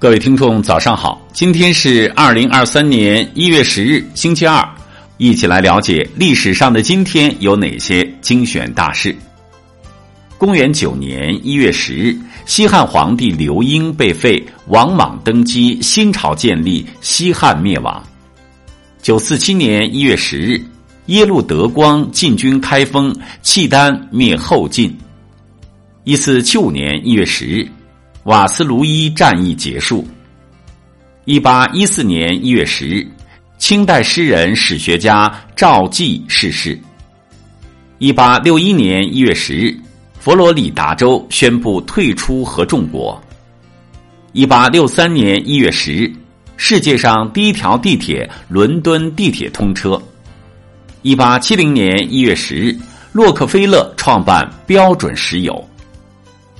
各位听众，早上好！今天是二零二三年一月十日，星期二，一起来了解历史上的今天有哪些精选大事。公元九年一月十日，西汉皇帝刘英被废，王莽登基，新朝建立，西汉灭亡。九四七年一月十日，耶路德光进军开封，契丹灭后晋。一四七五年一月十日。瓦斯卢伊战役结束。一八一四年一月十日，清代诗人、史学家赵继逝世。一八六一年一月十日，佛罗里达州宣布退出合众国。一八六三年一月十日，世界上第一条地铁——伦敦地铁通车。一八七零年一月十日，洛克菲勒创办标准石油。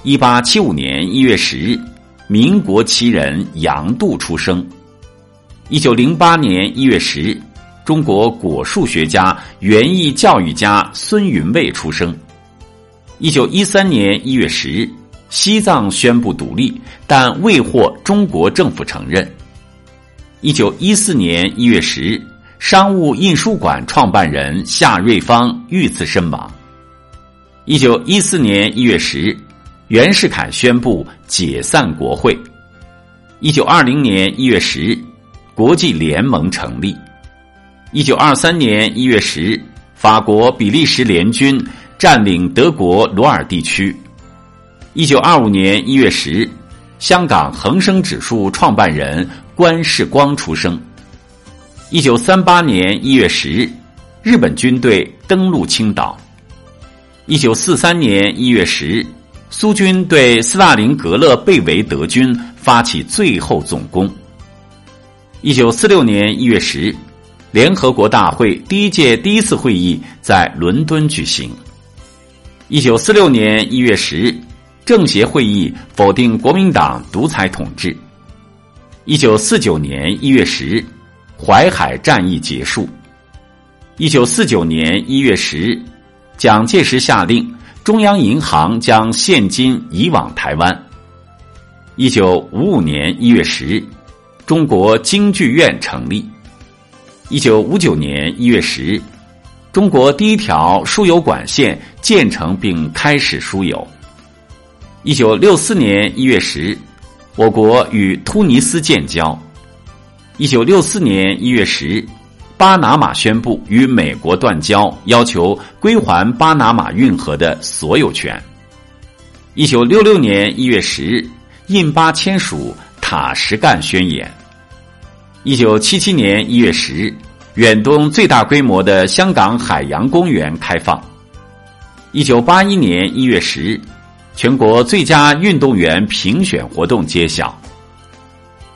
一八七五年一月十日，民国奇人杨度出生。一九零八年一月十日，中国果树学家、园艺教育家孙云蔚出生。一九一三年一月十日，西藏宣布独立，但未获中国政府承认。一九一四年一月十日，商务印书馆创办人夏瑞芳遇刺身亡。一九一四年一月十日。袁世凯宣布解散国会。一九二零年一月十日，国际联盟成立。一九二三年一月十日，法国、比利时联军占领德国罗尔地区。一九二五年一月十日，香港恒生指数创办人关世光出生。一九三八年一月十日，日本军队登陆青岛。一九四三年一月十日。苏军对斯大林格勒被围德军发起最后总攻。一九四六年一月十日，联合国大会第一届第一次会议在伦敦举行。一九四六年一月十日，政协会议否定国民党独裁统治。一九四九年一月十日，淮海战役结束。一九四九年一月十日，蒋介石下令。中央银行将现金移往台湾。一九五五年一月十日，中国京剧院成立。一九五九年一月十日，中国第一条输油管线建成并开始输油。一九六四年一月十日，我国与突尼斯建交。一九六四年一月十日。巴拿马宣布与美国断交，要求归还巴拿马运河的所有权。一九六六年一月十日，印巴签署《塔什干宣言》。一九七七年一月十日，远东最大规模的香港海洋公园开放。一九八一年一月十日，全国最佳运动员评选活动揭晓。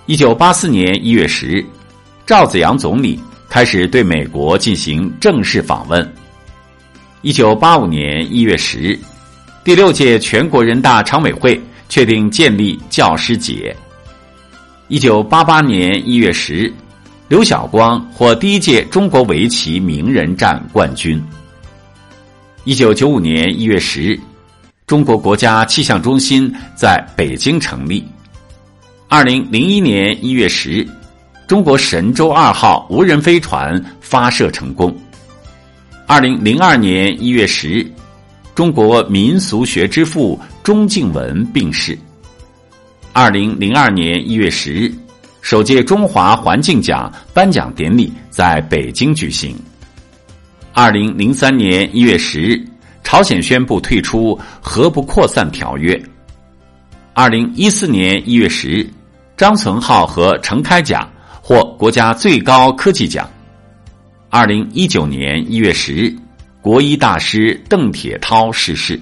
一九八四年一月十日，赵子阳总理。开始对美国进行正式访问。一九八五年一月十日，第六届全国人大常委会确定建立教师节。一九八八年一月十日，刘晓光获第一届中国围棋名人战冠军。一九九五年一月十日，中国国家气象中心在北京成立。二零零一年一月十日。中国神舟二号无人飞船发射成功。二零零二年一月十日，中国民俗学之父钟敬文病逝。二零零二年一月十日，首届中华环境奖颁奖典礼在北京举行。二零零三年一月十日，朝鲜宣布退出核不扩散条约。二零一四年一月十日，张存浩和程开甲。获国家最高科技奖。二零一九年一月十日，国医大师邓铁涛逝世。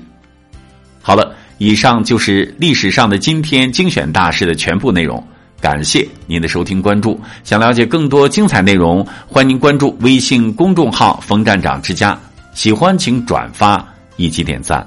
好了，以上就是历史上的今天精选大事的全部内容。感谢您的收听关注。想了解更多精彩内容，欢迎关注微信公众号“冯站长之家”。喜欢请转发以及点赞。